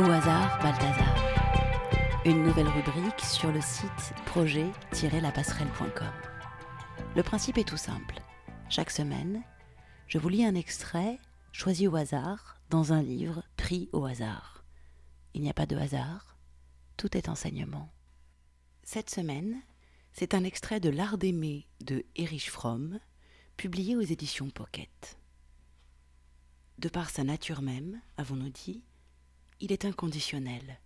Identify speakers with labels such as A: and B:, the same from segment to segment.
A: Au hasard, Balthazar. Une nouvelle rubrique sur le site projet-lapasserelle.com. Le principe est tout simple. Chaque semaine, je vous lis un extrait choisi au hasard dans un livre pris au hasard. Il n'y a pas de hasard, tout est enseignement. Cette semaine, c'est un extrait de L'art d'aimer de Erich Fromm, publié aux éditions Pocket. De par sa nature même, avons-nous dit, il est inconditionnel.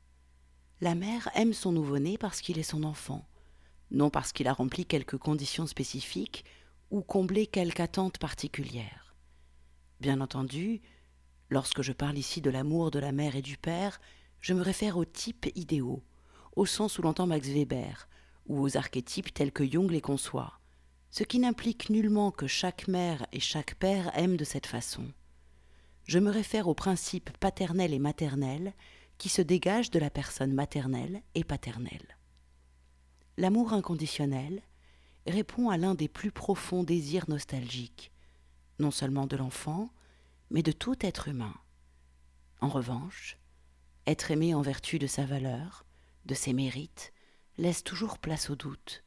A: La mère aime son nouveau-né parce qu'il est son enfant, non parce qu'il a rempli quelques conditions spécifiques ou comblé quelque attente particulière. Bien entendu, lorsque je parle ici de l'amour de la mère et du père, je me réfère aux types idéaux, au sens où l'entend Max Weber, ou aux archétypes tels que Jung les conçoit, ce qui n'implique nullement que chaque mère et chaque père aiment de cette façon. Je me réfère aux principes paternels et maternels qui se dégagent de la personne maternelle et paternelle. L'amour inconditionnel répond à l'un des plus profonds désirs nostalgiques, non seulement de l'enfant, mais de tout être humain. En revanche, être aimé en vertu de sa valeur, de ses mérites, laisse toujours place au doute.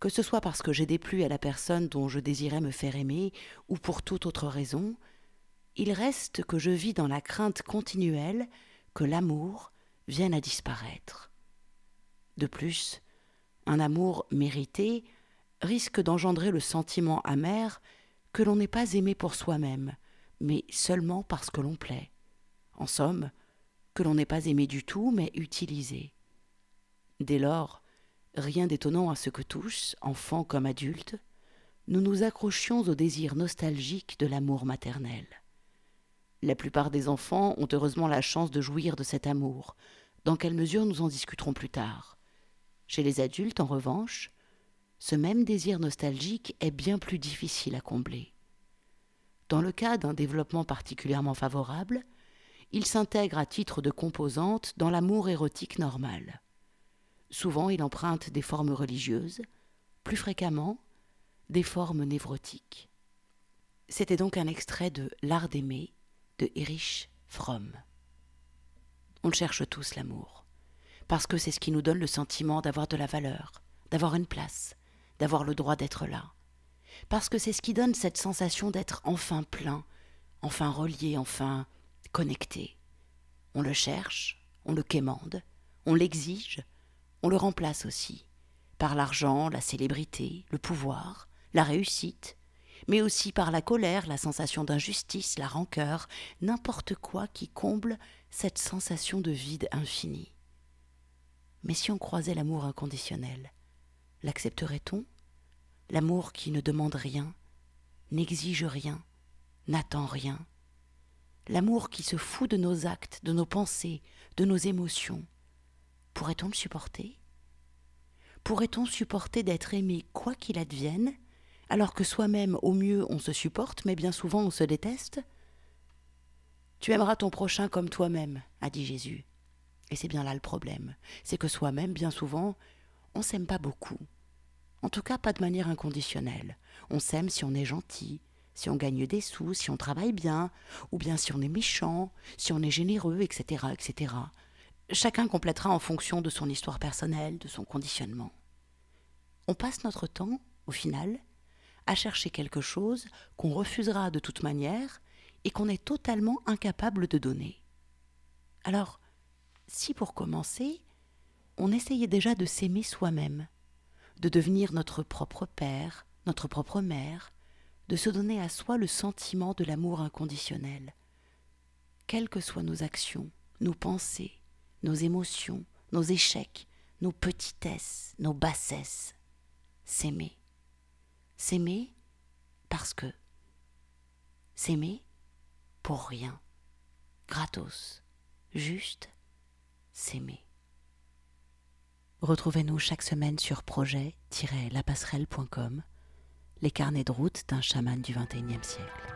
A: Que ce soit parce que j'ai déplu à la personne dont je désirais me faire aimer, ou pour toute autre raison, il reste que je vis dans la crainte continuelle que l'amour vienne à disparaître. De plus, un amour mérité risque d'engendrer le sentiment amer que l'on n'est pas aimé pour soi-même, mais seulement parce que l'on plaît. En somme, que l'on n'est pas aimé du tout, mais utilisé. Dès lors, rien d'étonnant à ce que tous, enfants comme adultes, nous nous accrochions au désir nostalgique de l'amour maternel. La plupart des enfants ont heureusement la chance de jouir de cet amour. Dans quelle mesure nous en discuterons plus tard? Chez les adultes, en revanche, ce même désir nostalgique est bien plus difficile à combler. Dans le cas d'un développement particulièrement favorable, il s'intègre à titre de composante dans l'amour érotique normal. Souvent, il emprunte des formes religieuses, plus fréquemment, des formes névrotiques. C'était donc un extrait de L'art d'aimer de Erich Fromm. On cherche tous, l'amour, parce que c'est ce qui nous donne le sentiment d'avoir de la valeur, d'avoir une place, d'avoir le droit d'être là, parce que c'est ce qui donne cette sensation d'être enfin plein, enfin relié, enfin connecté. On le cherche, on le quémande, on l'exige, on le remplace aussi, par l'argent, la célébrité, le pouvoir, la réussite, mais aussi par la colère, la sensation d'injustice, la rancœur, n'importe quoi qui comble cette sensation de vide infini. Mais si on croisait l'amour inconditionnel, l'accepterait-on? L'amour qui ne demande rien, n'exige rien, n'attend rien. L'amour qui se fout de nos actes, de nos pensées, de nos émotions. Pourrait-on le supporter? Pourrait-on supporter d'être aimé quoi qu'il advienne, alors que soi-même, au mieux, on se supporte, mais bien souvent on se déteste Tu aimeras ton prochain comme toi-même, a dit Jésus. Et c'est bien là le problème, c'est que soi-même, bien souvent, on s'aime pas beaucoup. En tout cas, pas de manière inconditionnelle. On s'aime si on est gentil, si on gagne des sous, si on travaille bien, ou bien si on est méchant, si on est généreux, etc., etc. Chacun complétera en fonction de son histoire personnelle, de son conditionnement. On passe notre temps, au final, à chercher quelque chose qu'on refusera de toute manière et qu'on est totalement incapable de donner. Alors, si pour commencer, on essayait déjà de s'aimer soi-même, de devenir notre propre père, notre propre mère, de se donner à soi le sentiment de l'amour inconditionnel. Quelles que soient nos actions, nos pensées, nos émotions, nos échecs, nos petitesses, nos bassesses, s'aimer. S'aimer parce que. S'aimer pour rien. Gratos. Juste s'aimer. Retrouvez-nous chaque semaine sur projet-lapasserelle.com, les carnets de route d'un chaman du XXIe siècle.